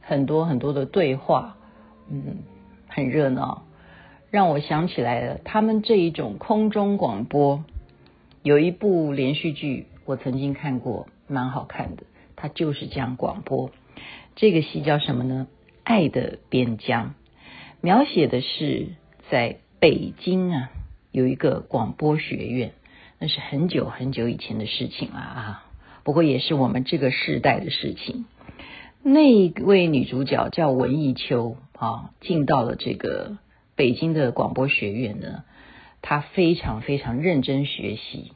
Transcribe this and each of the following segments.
很多很多的对话，嗯，很热闹，让我想起来了。他们这一种空中广播，有一部连续剧我曾经看过，蛮好看的。它就是这样广播。这个戏叫什么呢？《爱的边疆》，描写的是在北京啊，有一个广播学院。那是很久很久以前的事情了啊，不过也是我们这个世代的事情。那一位女主角叫文艺秋啊，进到了这个北京的广播学院呢，她非常非常认真学习。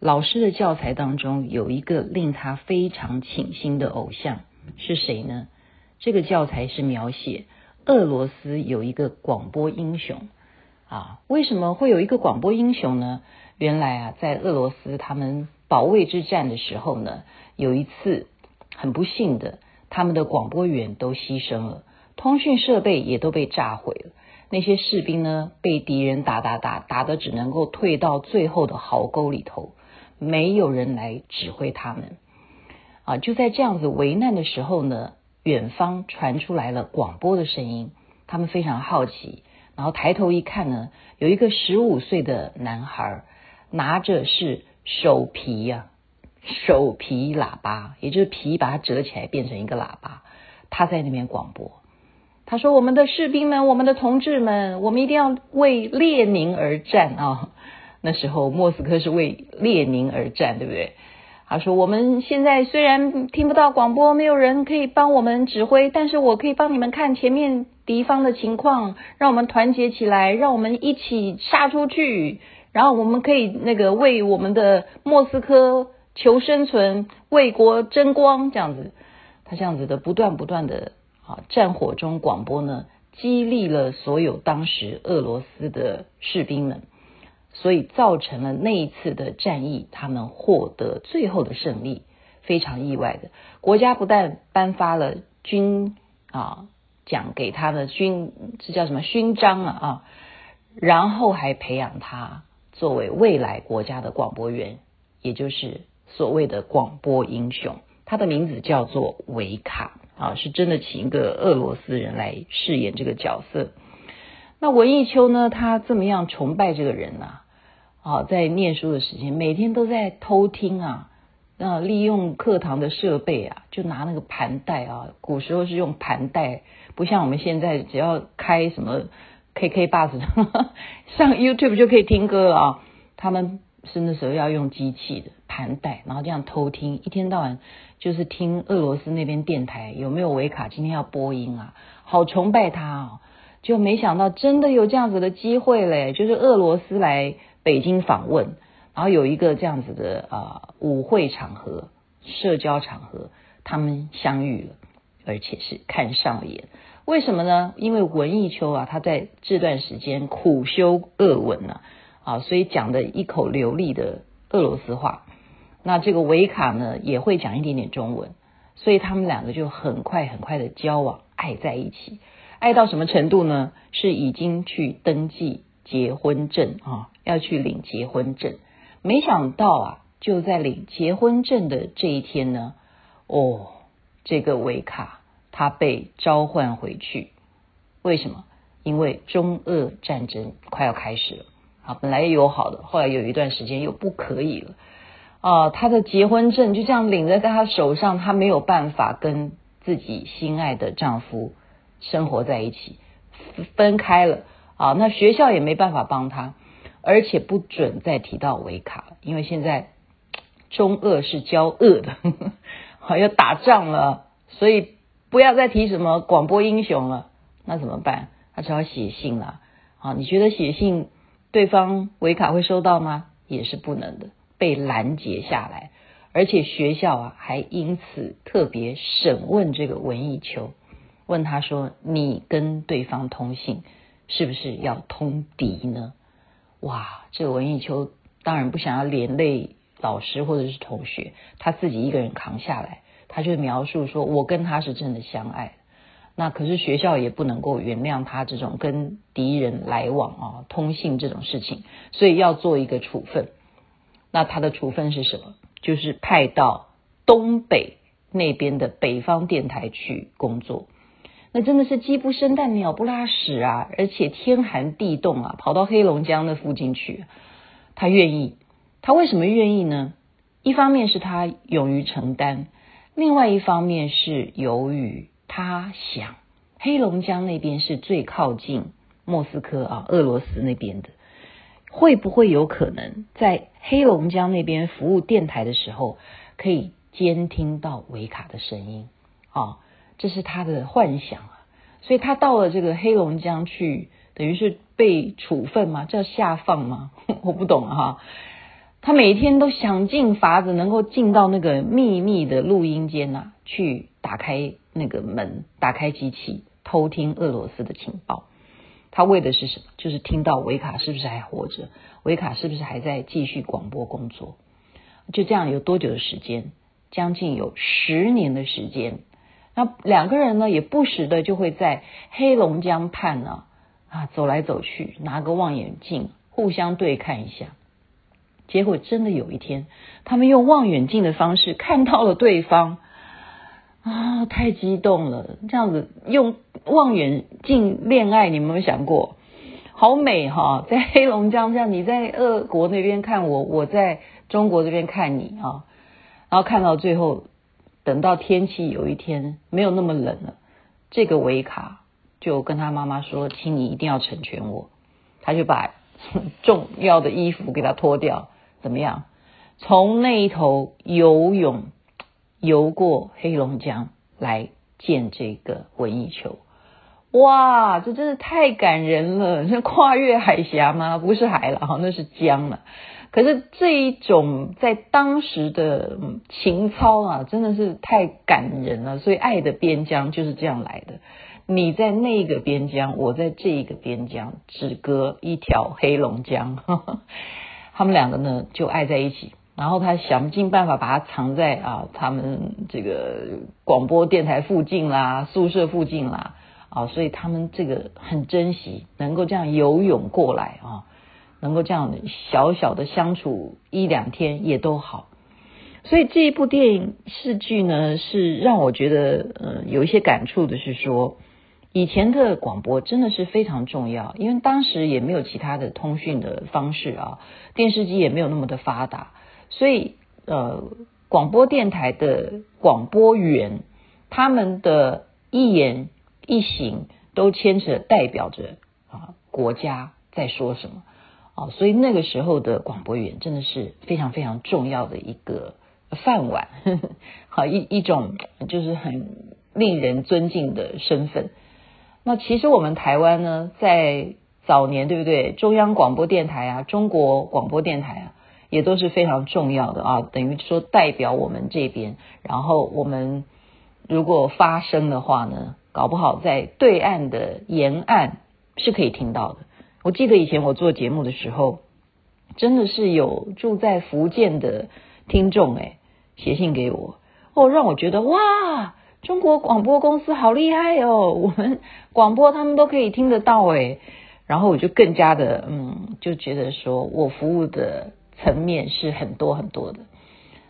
老师的教材当中有一个令她非常倾心的偶像是谁呢？这个教材是描写俄罗斯有一个广播英雄啊，为什么会有一个广播英雄呢？原来啊，在俄罗斯他们保卫之战的时候呢，有一次很不幸的，他们的广播员都牺牲了，通讯设备也都被炸毁了。那些士兵呢，被敌人打打打，打得只能够退到最后的壕沟里头，没有人来指挥他们。啊，就在这样子危难的时候呢，远方传出来了广播的声音，他们非常好奇，然后抬头一看呢，有一个十五岁的男孩。拿着是手皮呀、手皮喇叭，也就是皮把它折起来变成一个喇叭。他在那边广播，他说：“我们的士兵们，我们的同志们，我们一定要为列宁而战啊！” 那时候莫斯科是为列宁而战，对不对？他说：“我们现在虽然听不到广播，没有人可以帮我们指挥，但是我可以帮你们看前面敌方的情况，让我们团结起来，让我们一起杀出去。”然后我们可以那个为我们的莫斯科求生存，为国争光，这样子，他这样子的不断不断的啊，战火中广播呢，激励了所有当时俄罗斯的士兵们，所以造成了那一次的战役，他们获得最后的胜利，非常意外的。国家不但颁发了军啊奖给他的军，这叫什么勋章啊啊，然后还培养他。作为未来国家的广播员，也就是所谓的广播英雄，他的名字叫做维卡啊，是真的请一个俄罗斯人来饰演这个角色。那文艺秋呢，他这么样崇拜这个人呐，啊，在念书的时间，每天都在偷听啊，那利用课堂的设备啊，就拿那个盘带啊，古时候是用盘带，不像我们现在只要开什么。KK Bus 上 YouTube 就可以听歌了啊！他们是那时候要用机器的盘带，然后这样偷听，一天到晚就是听俄罗斯那边电台有没有维卡今天要播音啊，好崇拜他哦！就没想到真的有这样子的机会嘞，就是俄罗斯来北京访问，然后有一个这样子的啊、舞会场合、社交场合，他们相遇了，而且是看上了眼。为什么呢？因为文艺秋啊，他在这段时间苦修俄文呢，啊，所以讲的一口流利的俄罗斯话。那这个维卡呢，也会讲一点点中文，所以他们两个就很快很快的交往，爱在一起。爱到什么程度呢？是已经去登记结婚证啊，要去领结婚证。没想到啊，就在领结婚证的这一天呢，哦，这个维卡。他被召唤回去，为什么？因为中俄战争快要开始了本来也友好的，后来有一段时间又不可以了啊！他的结婚证就这样领在在他手上，他没有办法跟自己心爱的丈夫生活在一起，分开了啊！那学校也没办法帮他，而且不准再提到维卡，因为现在中俄是交恶的，好要打仗了，所以。不要再提什么广播英雄了，那怎么办？他只好写信了。啊，你觉得写信对方维卡会收到吗？也是不能的，被拦截下来。而且学校啊，还因此特别审问这个文艺秋。问他说：“你跟对方通信，是不是要通敌呢？”哇，这个文艺秋当然不想要连累老师或者是同学，他自己一个人扛下来，他就描述说：“我跟他是真的相爱。”那可是学校也不能够原谅他这种跟敌人来往啊、通信这种事情，所以要做一个处分。那他的处分是什么？就是派到东北那边的北方电台去工作。那真的是鸡不生蛋，鸟不拉屎啊！而且天寒地冻啊，跑到黑龙江那附近去，他愿意。他为什么愿意呢？一方面是他勇于承担，另外一方面是由于。他想，黑龙江那边是最靠近莫斯科啊，俄罗斯那边的，会不会有可能在黑龙江那边服务电台的时候，可以监听到维卡的声音啊？这是他的幻想啊。所以他到了这个黑龙江去，等于是被处分吗？叫下放吗？我不懂哈、啊。他每天都想尽法子能够进到那个秘密的录音间呐、去打开。那个门，打开机器，偷听俄罗斯的情报。他为的是什么？就是听到维卡是不是还活着，维卡是不是还在继续广播工作。就这样有多久的时间？将近有十年的时间。那两个人呢，也不时的就会在黑龙江畔呢啊走来走去，拿个望远镜互相对看一下。结果真的有一天，他们用望远镜的方式看到了对方。啊、太激动了！这样子用望远镜恋爱，你们有没有想过？好美哈，在黑龙江这样，你在俄国那边看我，我在中国这边看你啊，然后看到最后，等到天气有一天没有那么冷了，这个维卡就跟他妈妈说：“请你一定要成全我。”他就把 重要的衣服给他脱掉，怎么样？从那一头游泳。游过黑龙江来见这个文艺球，哇，这真是太感人了！像跨越海峡吗？不是海了哈，那是江了。可是这一种在当时的情操啊，真的是太感人了。所以爱的边疆就是这样来的。你在那个边疆，我在这一个边疆，只隔一条黑龙江，呵呵，他们两个呢就爱在一起。然后他想尽办法把它藏在啊，他们这个广播电台附近啦，宿舍附近啦，啊，所以他们这个很珍惜，能够这样游泳过来啊，能够这样小小的相处一两天也都好。所以这一部电影视剧呢，是让我觉得呃有一些感触的，是说以前的广播真的是非常重要，因为当时也没有其他的通讯的方式啊，电视机也没有那么的发达。所以，呃，广播电台的广播员，他们的一言一行都牵扯代表着啊国家在说什么啊，所以那个时候的广播员真的是非常非常重要的一个饭碗，呵 呵好一一种就是很令人尊敬的身份。那其实我们台湾呢，在早年对不对？中央广播电台啊，中国广播电台啊。也都是非常重要的啊，等于说代表我们这边，然后我们如果发声的话呢，搞不好在对岸的沿岸是可以听到的。我记得以前我做节目的时候，真的是有住在福建的听众诶，写信给我，哦，让我觉得哇，中国广播公司好厉害哦，我们广播他们都可以听得到诶，然后我就更加的嗯，就觉得说我服务的。层面是很多很多的，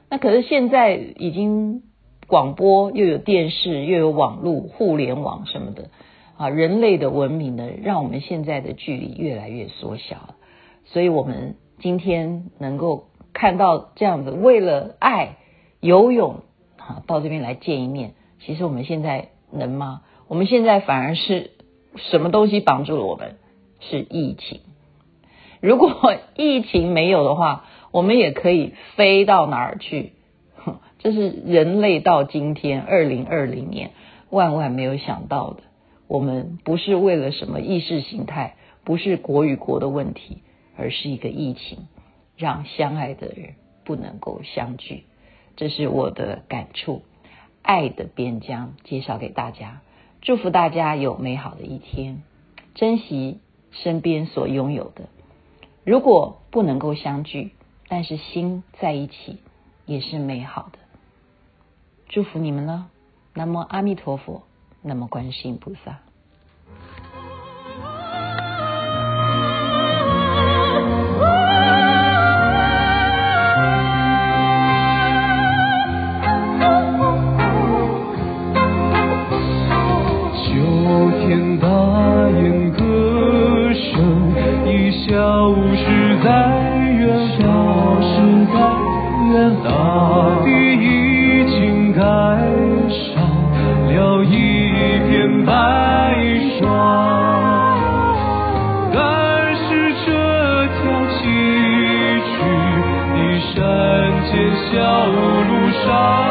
那可是现在已经广播又有电视又有网络互联网什么的啊，人类的文明呢，让我们现在的距离越来越缩小了。所以我们今天能够看到这样子，为了爱游泳啊，到这边来见一面，其实我们现在能吗？我们现在反而是什么东西绑住了我们？是疫情。如果疫情没有的话，我们也可以飞到哪儿去？这是人类到今天二零二零年万万没有想到的。我们不是为了什么意识形态，不是国与国的问题，而是一个疫情，让相爱的人不能够相聚。这是我的感触。爱的边疆介绍给大家。祝福大家有美好的一天，珍惜身边所拥有的。如果不能够相聚，但是心在一起也是美好的。祝福你们呢。那么阿弥陀佛，那么观世音菩萨。在